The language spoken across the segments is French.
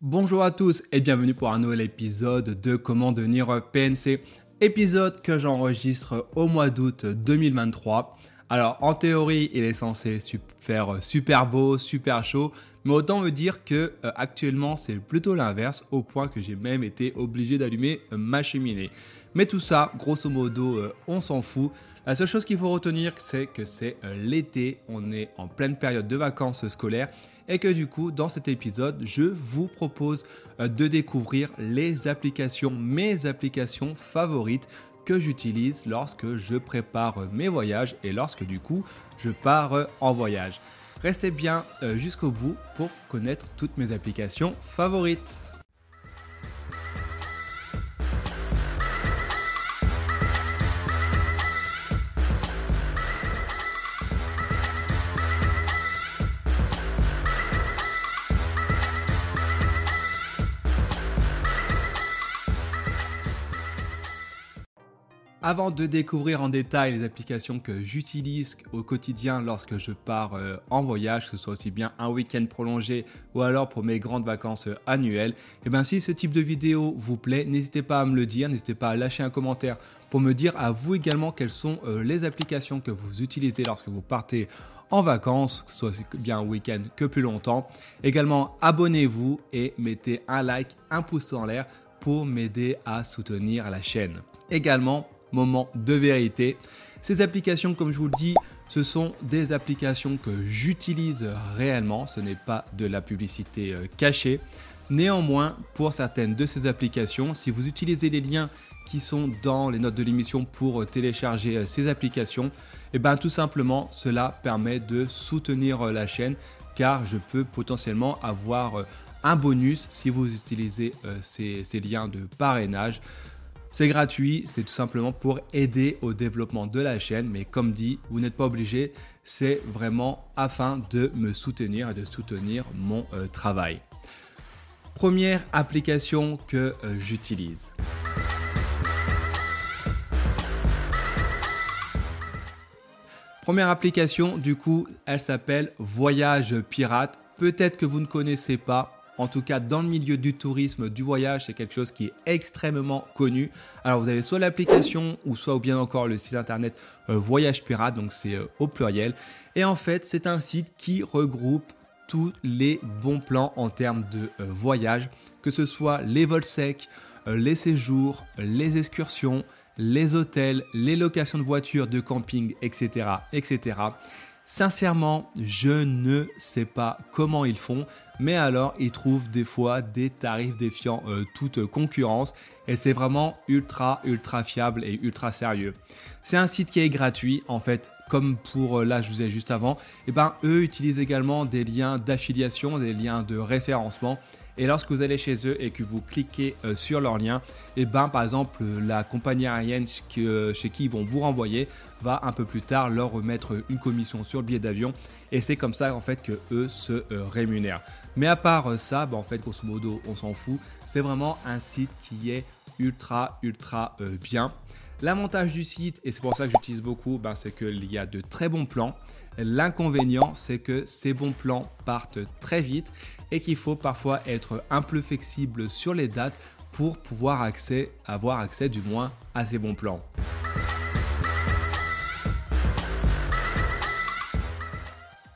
Bonjour à tous et bienvenue pour un nouvel épisode de Comment devenir PNC. Épisode que j'enregistre au mois d'août 2023. Alors en théorie, il est censé faire super beau, super chaud, mais autant me dire que euh, actuellement c'est plutôt l'inverse, au point que j'ai même été obligé d'allumer ma cheminée. Mais tout ça, grosso modo, euh, on s'en fout. La seule chose qu'il faut retenir, c'est que c'est euh, l'été, on est en pleine période de vacances scolaires et que du coup dans cet épisode je vous propose euh, de découvrir les applications, mes applications favorites que j'utilise lorsque je prépare mes voyages et lorsque du coup je pars euh, en voyage. Restez bien euh, jusqu'au bout pour connaître toutes mes applications favorites. Avant de découvrir en détail les applications que j'utilise au quotidien lorsque je pars euh, en voyage, que ce soit aussi bien un week-end prolongé ou alors pour mes grandes vacances euh, annuelles, eh bien si ce type de vidéo vous plaît, n'hésitez pas à me le dire, n'hésitez pas à lâcher un commentaire pour me dire à vous également quelles sont euh, les applications que vous utilisez lorsque vous partez en vacances, que ce soit bien un week-end que plus longtemps. Également, abonnez-vous et mettez un like, un pouce en l'air pour m'aider à soutenir la chaîne. Également, moment de vérité. Ces applications, comme je vous le dis, ce sont des applications que j'utilise réellement, ce n'est pas de la publicité euh, cachée. Néanmoins, pour certaines de ces applications, si vous utilisez les liens qui sont dans les notes de l'émission pour euh, télécharger euh, ces applications, eh bien tout simplement cela permet de soutenir la chaîne car je peux potentiellement avoir un bonus si vous utilisez ces liens de parrainage. C'est gratuit, c'est tout simplement pour aider au développement de la chaîne, mais comme dit, vous n'êtes pas obligé, c'est vraiment afin de me soutenir et de soutenir mon euh, travail. Première application que euh, j'utilise. Première application, du coup, elle s'appelle Voyage Pirate. Peut-être que vous ne connaissez pas, en tout cas, dans le milieu du tourisme, du voyage, c'est quelque chose qui est extrêmement connu. Alors, vous avez soit l'application ou soit ou bien encore le site internet euh, Voyage Pirate, donc c'est euh, au pluriel. Et en fait, c'est un site qui regroupe tous les bons plans en termes de euh, voyage, que ce soit les vols secs, les séjours, les excursions, les hôtels, les locations de voitures, de camping, etc., etc. Sincèrement, je ne sais pas comment ils font, mais alors ils trouvent des fois des tarifs défiant euh, toute concurrence et c'est vraiment ultra ultra fiable et ultra sérieux. C'est un site qui est gratuit en fait, comme pour euh, là je vous ai juste avant. Et eh ben eux utilisent également des liens d'affiliation, des liens de référencement et lorsque vous allez chez eux et que vous cliquez euh, sur leur lien, et eh ben par exemple la compagnie aérienne euh, chez qui ils vont vous renvoyer va un peu plus tard leur remettre une commission sur le billet d'avion et c'est comme ça en fait que se euh, rémunèrent. Mais à part ça, bah, en fait grosso modo on s'en fout. C'est vraiment un site qui est ultra ultra bien. L'avantage du site, et c'est pour ça que j'utilise beaucoup, ben, c'est qu'il y a de très bons plans. L'inconvénient, c'est que ces bons plans partent très vite et qu'il faut parfois être un peu flexible sur les dates pour pouvoir avoir accès du moins à ces bons plans.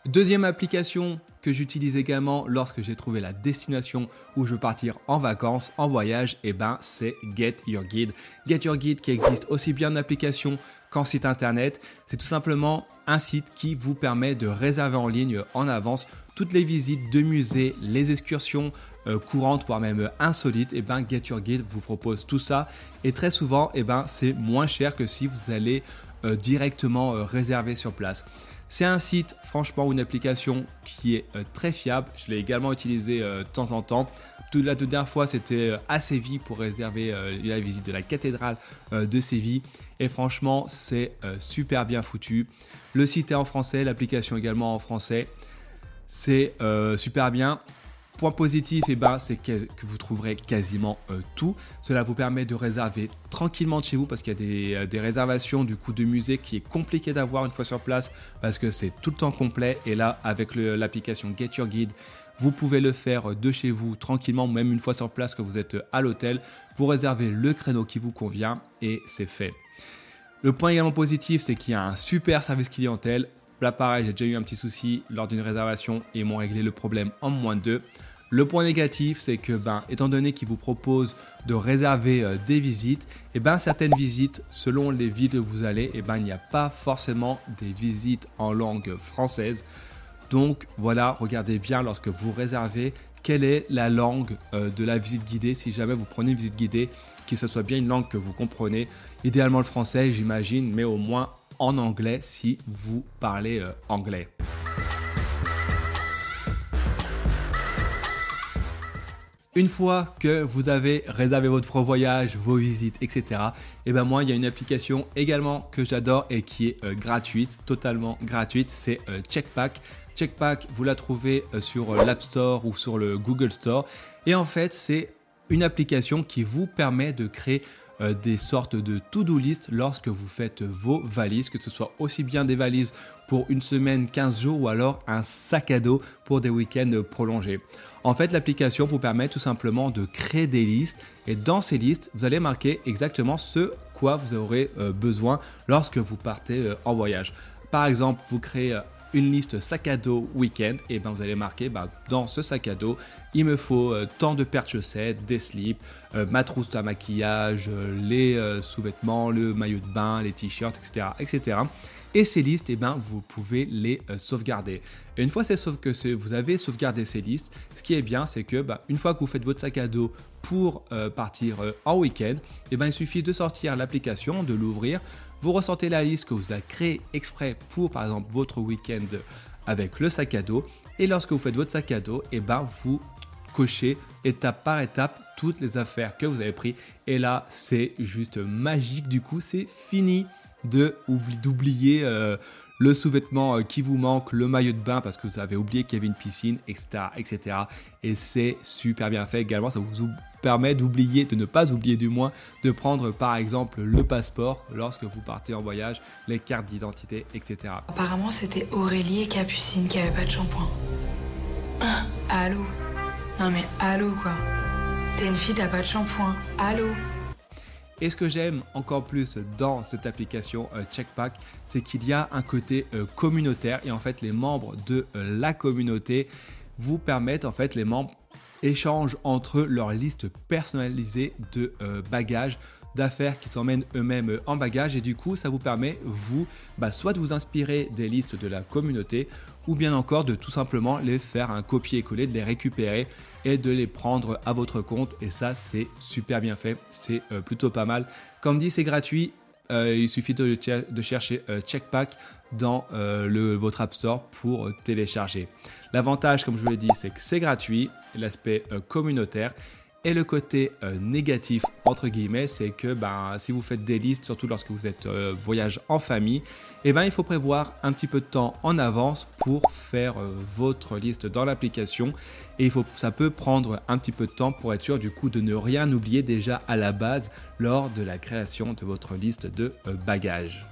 Deuxième application que j'utilise également lorsque j'ai trouvé la destination où je veux partir en vacances, en voyage, et eh ben c'est Get Your Guide. Get Your Guide qui existe aussi bien en application qu'en site internet. C'est tout simplement un site qui vous permet de réserver en ligne en avance toutes les visites de musées, les excursions euh, courantes, voire même insolites, et eh ben Get Your Guide vous propose tout ça. Et très souvent, eh ben c'est moins cher que si vous allez euh, directement euh, réserver sur place. C'est un site, franchement, une application qui est très fiable. Je l'ai également utilisé de temps en temps. La dernière fois, c'était à Séville pour réserver la visite de la cathédrale de Séville. Et franchement, c'est super bien foutu. Le site est en français, l'application également en français c'est euh, super bien. Point positif, eh ben, c'est que, vous trouverez quasiment euh, tout. Cela vous permet de réserver tranquillement de chez vous parce qu'il y a des, euh, réservations du coup de musée qui est compliqué d'avoir une fois sur place parce que c'est tout le temps complet. Et là, avec l'application Get Your Guide, Vous pouvez le faire de chez vous tranquillement, même une fois sur place que vous êtes à l'hôtel. Vous réservez le créneau qui vous convient et c'est fait. Le point également positif, c'est qu'il y a un super service clientèle. Là, pareil, j'ai déjà eu un petit souci lors d'une réservation et ils m'ont réglé le problème en moins de deux. Le point négatif, c'est que, ben, étant donné qu'ils vous proposent de réserver euh, des visites, et ben, certaines visites, selon les villes où vous allez, et ben, il n'y a pas forcément des visites en langue française. Donc voilà, regardez bien lorsque vous réservez quelle est la langue euh, de la visite guidée si jamais vous prenez une visite guidée, que ce soit bien une langue que vous comprenez. Idéalement le français, j'imagine, mais au moins en anglais si vous parlez euh, anglais. Une fois que vous avez réservé votre voyage, vos visites, etc., et eh ben moi, il y a une application également que j'adore et qui est euh, gratuite, totalement gratuite, c'est euh, Checkpack. Checkpack, vous la trouvez euh, sur l'App Store ou sur le Google Store. Et en fait, c'est une application qui vous permet de créer des sortes de to-do list lorsque vous faites vos valises, que ce soit aussi bien des valises pour une semaine, 15 jours ou alors un sac à dos pour des week-ends prolongés. En fait, l'application vous permet tout simplement de créer des listes et dans ces listes, vous allez marquer exactement ce quoi vous aurez euh, besoin lorsque vous partez euh, en voyage. Par exemple, vous créez euh, une liste sac à dos week-end, et ben vous allez marquer bah, dans ce sac à dos, il me faut tant de paires de chaussettes, des slips, ma trousse à maquillage, les sous-vêtements, le maillot de bain, les t-shirts, etc., etc. Et ces listes, eh ben, vous pouvez les euh, sauvegarder. Et une fois que vous avez sauvegardé ces listes, ce qui est bien, c'est que bah, une fois que vous faites votre sac à dos pour euh, partir euh, en week-end, eh ben, il suffit de sortir l'application, de l'ouvrir. Vous ressentez la liste que vous avez créée exprès pour, par exemple, votre week-end avec le sac à dos. Et lorsque vous faites votre sac à dos, eh ben, vous cochez étape par étape toutes les affaires que vous avez prises. Et là, c'est juste magique. Du coup, c'est fini d'oublier euh, le sous-vêtement euh, qui vous manque, le maillot de bain parce que vous avez oublié qu'il y avait une piscine, etc. etc. Et c'est super bien fait également, ça vous permet d'oublier, de ne pas oublier du moins, de prendre par exemple le passeport lorsque vous partez en voyage, les cartes d'identité, etc. Apparemment c'était Aurélie et Capucine qui avaient pas de shampoing. Ah, allô? Non mais allô quoi? T'es une fille, t'as pas de shampoing. Allô? Et ce que j'aime encore plus dans cette application euh, Checkpack, c'est qu'il y a un côté euh, communautaire. Et en fait les membres de euh, la communauté vous permettent en fait les membres échangent entre eux leur liste personnalisée de bagages d'affaires qui s'emmènent eux-mêmes en bagage et du coup ça vous permet vous bah, soit de vous inspirer des listes de la communauté ou bien encore de tout simplement les faire un copier-coller, de les récupérer et de les prendre à votre compte. Et ça c'est super bien fait, c'est euh, plutôt pas mal. Comme dit c'est gratuit, euh, il suffit de, chercher euh, Checkpack dans le, votre App Store pour télécharger. L'avantage comme je vous l'ai dit c'est que c'est gratuit, l'aspect communautaire et le côté euh, négatif, entre guillemets, c'est que ben, si vous faites des listes, surtout lorsque vous êtes euh, voyage en famille, eh ben, il faut prévoir un petit peu de temps en avance pour faire euh, votre liste dans l'application. Et il faut, ça peut prendre un petit peu de temps pour être sûr du coup de ne rien oublier déjà à la base lors de la création de votre liste de bagages.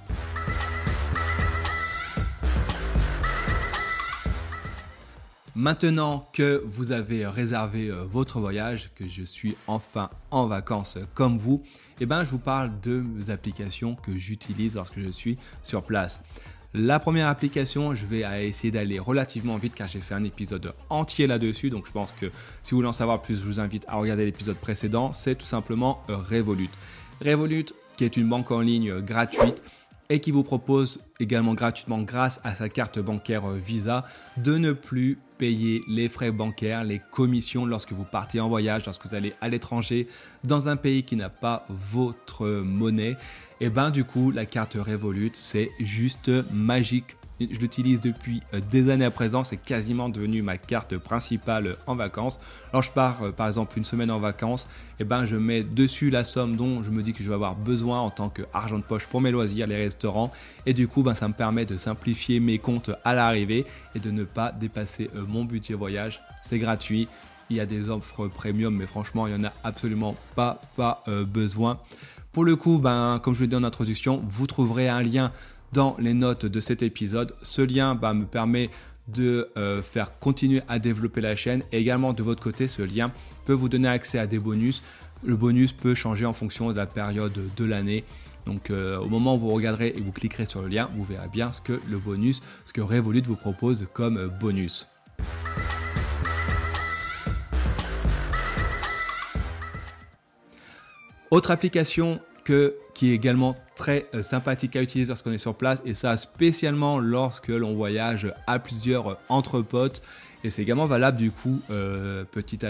Maintenant que vous avez réservé euh, votre voyage, que je suis enfin en vacances comme vous, eh ben, je vous parle de mes applications que j'utilise lorsque je suis sur place. La première application, je vais essayer d'aller relativement vite car j'ai fait un épisode entier là-dessus. Donc je pense que si vous voulez en savoir plus, je vous invite à regarder l'épisode précédent. C'est tout simplement Revolut. Revolut, qui est une banque en ligne gratuite et qui vous propose également gratuitement grâce à sa carte bancaire Visa de ne plus payer les frais bancaires, les commissions lorsque vous partez en voyage, lorsque vous allez à l'étranger dans un pays qui n'a pas votre monnaie. Et ben du coup, la carte Revolut, c'est juste magique je l'utilise depuis euh, des années à présent, c'est quasiment devenu ma carte principale en vacances. Alors je pars euh, par exemple une semaine en vacances, et eh ben je mets dessus la somme dont je me dis que je vais avoir besoin en tant qu'argent de poche pour mes loisirs, les restaurants, et du coup ben, ça me permet de simplifier mes comptes à l'arrivée et de ne pas dépasser euh, mon budget voyage. C'est gratuit, il y a des offres premium, mais franchement, il n'y en a absolument pas, pas besoin. Pour le coup, ben, comme je l'ai dit en introduction, vous trouverez un lien dans les notes de cet épisode. Ce lien bah, me permet de euh, faire continuer à développer la chaîne. Et également de votre côté, ce lien peut vous donner accès à des bonus. Le bonus peut changer en fonction de la période de l'année. Donc euh, au moment où vous regarderez et vous cliquerez sur le lien, vous verrez bien ce que le bonus, ce que Revolut vous propose comme bonus. Autre application que, qui est également très euh, sympathique à utiliser lorsqu'on est sur place et ça spécialement lorsque l'on voyage à plusieurs euh, entre potes et c'est également valable du coup euh, petite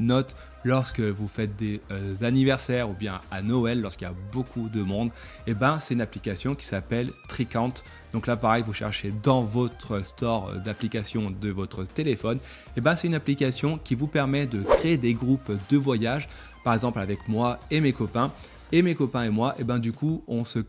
note lorsque vous faites des anniversaires ou bien à Noël lorsqu'il y a beaucoup de monde et eh ben c'est une application qui s'appelle Tricount donc là pareil vous cherchez dans votre store d'applications de votre téléphone et eh ben c'est une application qui vous permet de créer des groupes de voyage par exemple avec moi et mes copains. Et mes copains et moi, et ben du coup, on se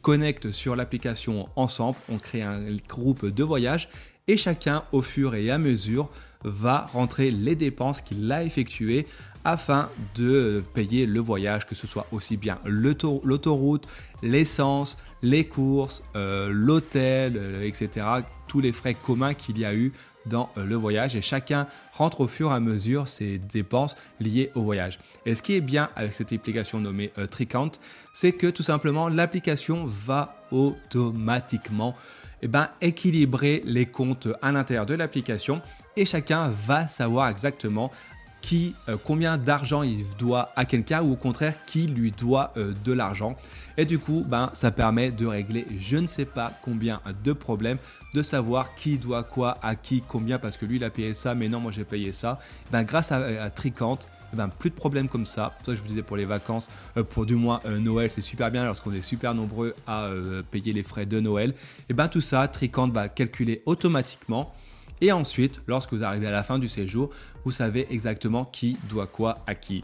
connecte sur l'application ensemble, on crée un groupe de voyage et chacun, au fur et à mesure, va rentrer les dépenses qu'il a effectuées afin de payer le voyage, que ce soit aussi bien l'autoroute, l'essence, les courses, euh, l'hôtel, euh, etc. Tous les frais communs qu'il y a eu dans euh, le voyage et chacun rentre au fur et à mesure ses dépenses liées au voyage. Et ce qui est bien avec cette application nommée euh, Tricount, c'est que tout simplement l'application va automatiquement eh ben, équilibrer les comptes à l'intérieur de l'application et chacun va savoir exactement euh, combien d'argent il doit à quelqu'un ou au contraire qui lui doit de l'argent. Et du coup, ben, ça permet de régler je ne sais pas combien de problèmes, de savoir qui doit quoi à qui, combien, parce que lui il a payé ça, mais non, moi j'ai payé ça. Ben, grâce à, Tricante, eh ben, plus de problèmes comme ça. Pour je vous disais pour les vacances, euh, pour du moins euh, Noël, c'est super bien lorsqu'on est super nombreux à euh, payer les frais de Noël. Et eh ben tout ça, Tricante va calculer automatiquement. Et ensuite, lorsque vous arrivez à la fin du séjour, vous savez exactement qui doit quoi à qui.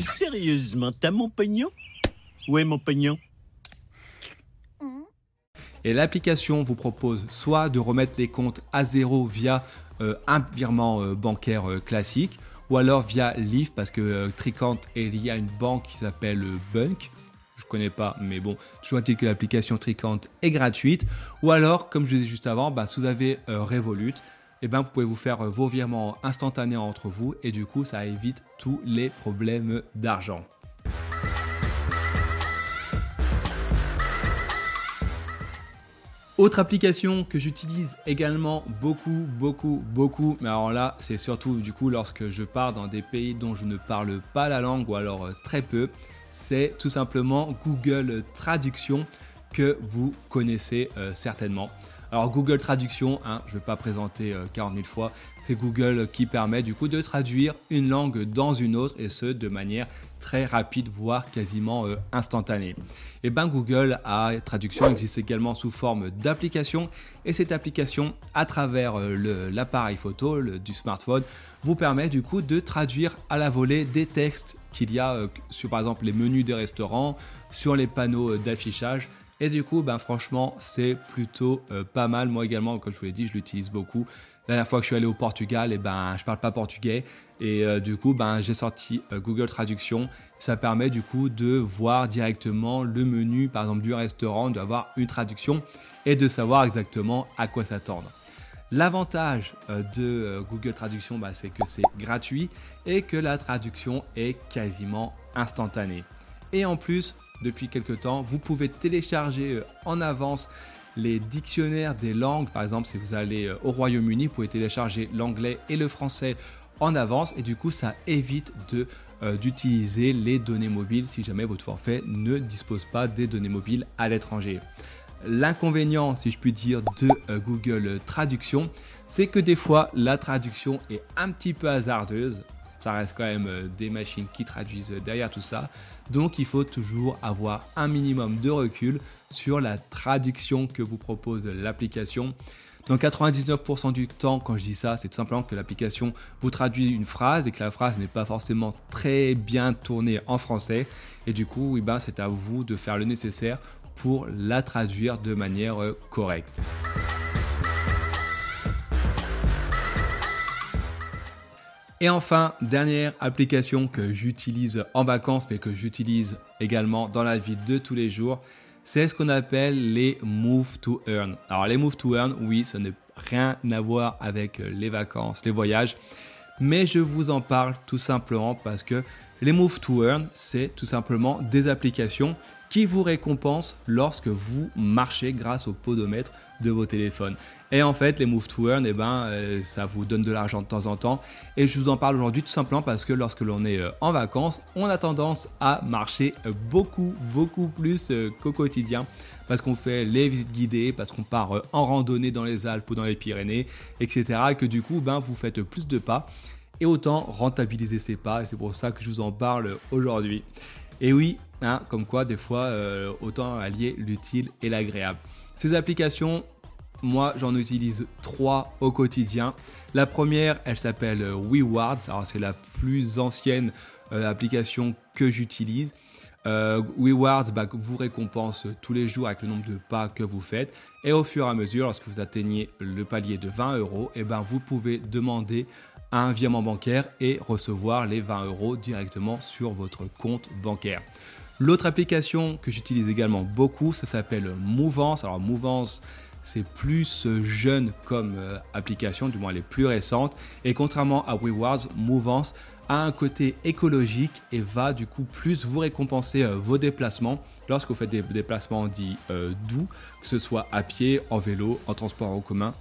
Sérieusement, t'as mon pognon? Où est mon pognon? Et l'application vous propose soit de remettre les comptes à zéro via euh, un virement euh, bancaire euh, classique, ou alors via Leaf parce que Tricant est lié à une banque qui s'appelle Bunk. Je connais pas, mais bon, toujours est-il que l'application Tricant est gratuite. Ou alors, comme je disais juste avant, bah, si vous avez Revolut, et eh ben, vous pouvez vous faire vos virements instantanés entre vous et du coup, ça évite tous les problèmes d'argent. Autre application que j'utilise également beaucoup, beaucoup, beaucoup, mais alors là, c'est surtout du coup lorsque je pars dans des pays dont je ne parle pas la langue ou alors euh, très peu, c'est tout simplement Google Traduction que vous connaissez euh, certainement. Alors Google Traduction, hein, je ne vais pas présenter 40 euh, 000 fois, c'est Google qui permet du coup de traduire une langue dans une autre et ce de manière très rapide, voire quasiment euh, instantanée. Et ben Google a traduction existe également sous forme d'application et cette application à travers l'appareil photo du smartphone vous permet du coup de traduire à la volée des textes qu'il y a sur par exemple les menus des restaurants, sur les panneaux d'affichage et du coup, ben franchement, c'est plutôt euh, pas mal. Moi également, comme je vous l'ai dit, je l'utilise beaucoup. La dernière fois que je suis allé au Portugal, et eh ben je parle pas portugais et euh, du coup, ben j'ai sorti euh, Google Traduction. Ça permet du coup de voir directement le menu, par exemple du restaurant, d'avoir une traduction et de savoir exactement à quoi s'attendre. L'avantage de Google Traduction, ben, c'est que c'est gratuit et que la traduction est quasiment instantanée. Et en plus, depuis quelques temps. Vous pouvez télécharger euh, en avance les dictionnaires des langues. Par exemple, si vous allez euh, au Royaume-Uni, vous pouvez télécharger l'anglais et le français en avance et du coup ça évite euh, d'utiliser les données mobiles si jamais votre forfait ne dispose pas des données mobiles à l'étranger. L'inconvénient, si je puis dire, de Google Traduction, c'est que des fois la traduction est un petit peu hasardeuse ça reste quand même euh, des machines qui traduisent derrière tout ça. Donc il faut toujours avoir un minimum de recul sur la traduction que vous propose l'application. Dans 99% du temps, quand je dis ça, c'est tout simplement que l'application vous traduit une phrase et que la phrase n'est pas forcément très bien tournée en français. Et du coup, eh ben, c'est à vous de faire le nécessaire pour la traduire de manière euh, correcte. Et enfin, dernière application que j'utilise en vacances, mais que j'utilise également dans la vie de tous les jours, c'est ce qu'on appelle les Move to Earn. Alors les Move to Earn, oui, ce n'est rien à voir avec les vacances, les voyages. Mais je vous en parle tout simplement parce que les Move to Earn, c'est tout simplement des applications qui vous récompensent lorsque vous marchez grâce au podomètre de vos téléphones. Et en fait, les Move to Earn, eh ben, euh, ça vous donne de l'argent de temps en temps. Et je vous en parle aujourd'hui tout simplement parce que lorsque l'on est euh, en vacances, on a tendance à marcher beaucoup, beaucoup plus euh, qu'au quotidien. Parce qu'on fait les visites guidées, parce qu'on part en randonnée dans les Alpes ou dans les Pyrénées, etc. Et que du coup, ben, vous faites plus de pas. Et autant rentabiliser ces pas. Et c'est pour ça que je vous en parle aujourd'hui. Et oui, hein, comme quoi des fois, autant allier l'utile et l'agréable. Ces applications, moi, j'en utilise trois au quotidien. La première, elle s'appelle euh, WeWards. Alors, c'est la plus ancienne euh, application que j'utilise. Euh, WeWards bah, vous récompense tous les jours avec le nombre de pas que vous faites. Et au fur et à mesure, lorsque vous atteignez le palier de 20 euros, eh ben, vous pouvez demander un virement bancaire et recevoir les 20 euros directement sur votre compte bancaire. L'autre application que j'utilise également beaucoup, ça s'appelle Mouvance. Alors Mouvance, c'est plus euh, jeune comme euh, application, du moins elle est plus récente. Et contrairement à Rewards, Mouvance a un côté écologique et va du coup plus vous récompenser euh, vos déplacements lorsque vous faites des déplacements dits doux, que ce soit à pied, en vélo, en transport en commun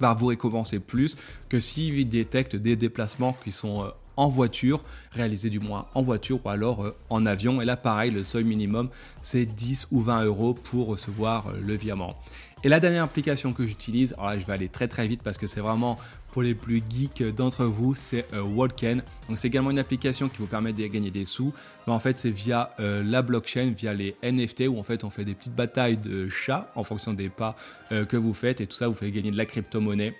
va vous récompenser plus que s'il détecte des déplacements qui sont en voiture, réalisés du moins en voiture ou alors en avion. Et là, pareil, le seuil minimum, c'est 10 ou 20 euros pour recevoir le virement. Et la dernière application que j'utilise, alors là je vais aller très très vite parce que c'est vraiment pour les plus geeks d'entre vous, c'est euh, Walken. Donc c'est également une application qui vous permet de gagner des sous, mais en fait c'est via euh, la blockchain, via les NFT où en fait on fait des petites batailles de chats en fonction des pas euh, que vous faites et tout ça vous fait gagner de la crypto-monnaie.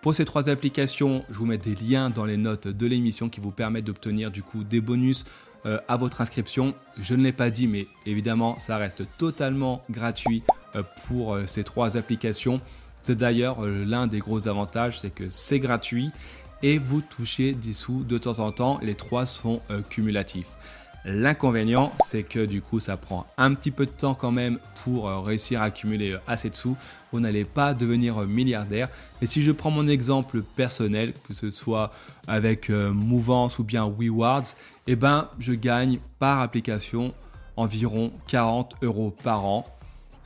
Pour ces trois applications, je vous mets des liens dans les notes de l'émission qui vous permettent d'obtenir du coup des bonus à votre inscription. Je ne l'ai pas dit, mais évidemment, ça reste totalement gratuit euh, pour euh, ces trois applications. C'est d'ailleurs euh, l'un des gros avantages, c'est que c'est gratuit et vous touchez des sous de temps en temps. Les trois sont cumulatifs. L'inconvénient, c'est que du coup, ça prend un petit peu de temps quand même pour réussir à accumuler assez de sous. Vous n'allez pas devenir milliardaire. Et si je prends mon exemple personnel, que ce soit avec Mouvance ou bien WeWards, eh ben, je gagne par application environ 40 euros par an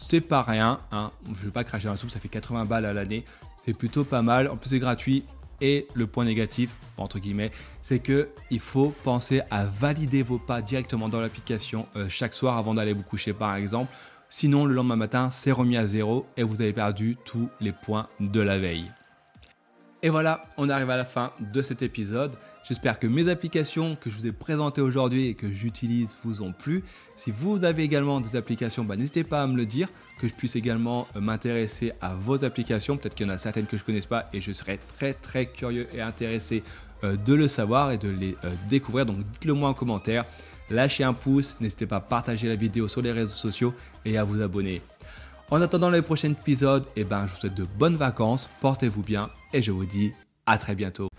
c'est pas rien, hein. je ne vais pas cracher un soupe, ça fait 80 balles à l'année, c'est plutôt pas mal, en plus c'est gratuit. Et le point négatif, entre guillemets, c'est que il faut penser à valider vos pas directement dans l'application euh, chaque soir avant d'aller vous coucher par exemple. Sinon, le lendemain matin, c'est remis à zéro et vous avez perdu tous les points de la veille. Et voilà, on arrive à la fin de cet épisode. J'espère que mes applications que je vous ai présentées aujourd'hui et que j'utilise vous ont plu. Si vous avez également des applications, bah, n'hésitez pas à me le dire, que je puisse également euh, m'intéresser à vos applications. Peut-être qu'il y en a certaines que je ne connaisse pas et je serais très très curieux et intéressé euh, de le savoir et de les euh, découvrir. Donc dites-le moi en commentaire. Lâchez un pouce, n'hésitez pas à partager la vidéo sur les réseaux sociaux et à vous abonner. En attendant les prochains épisodes, eh ben, je vous souhaite de bonnes vacances, portez-vous bien et je vous dis à très bientôt.